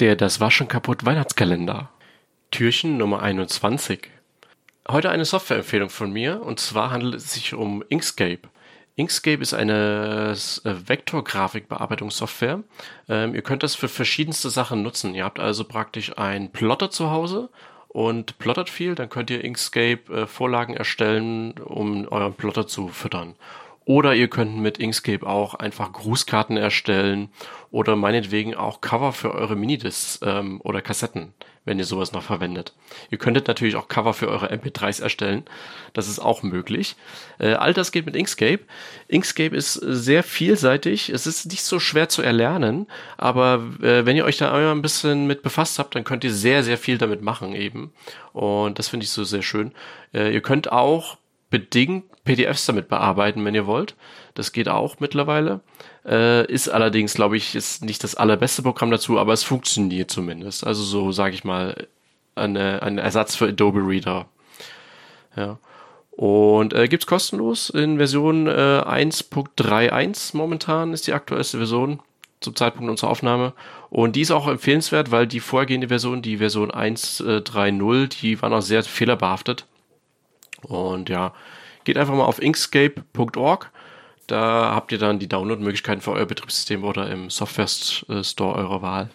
Der Das Waschen kaputt Weihnachtskalender. Türchen Nummer 21. Heute eine Softwareempfehlung von mir und zwar handelt es sich um Inkscape. Inkscape ist eine äh, Vektorgrafikbearbeitungssoftware. Ähm, ihr könnt das für verschiedenste Sachen nutzen. Ihr habt also praktisch einen Plotter zu Hause und plottert viel, dann könnt ihr Inkscape äh, Vorlagen erstellen, um euren Plotter zu füttern. Oder ihr könnt mit Inkscape auch einfach Grußkarten erstellen oder meinetwegen auch Cover für eure Minidiscs ähm, oder Kassetten, wenn ihr sowas noch verwendet. Ihr könntet natürlich auch Cover für eure MP3s erstellen. Das ist auch möglich. Äh, all das geht mit Inkscape. Inkscape ist sehr vielseitig. Es ist nicht so schwer zu erlernen, aber äh, wenn ihr euch da einmal ein bisschen mit befasst habt, dann könnt ihr sehr, sehr viel damit machen eben. Und das finde ich so sehr schön. Äh, ihr könnt auch bedingt PDFs damit bearbeiten, wenn ihr wollt. Das geht auch mittlerweile. Äh, ist allerdings, glaube ich, ist nicht das allerbeste Programm dazu, aber es funktioniert zumindest. Also so, sage ich mal, eine, ein Ersatz für Adobe Reader. Ja. Und äh, gibt kostenlos in Version äh, 1.31 momentan ist die aktuellste Version zum Zeitpunkt unserer Aufnahme. Und die ist auch empfehlenswert, weil die vorhergehende Version, die Version 1.3.0, die war noch sehr fehlerbehaftet. Und ja, geht einfach mal auf inkscape.org. Da habt ihr dann die Download-Möglichkeiten für euer Betriebssystem oder im Software Store eurer Wahl.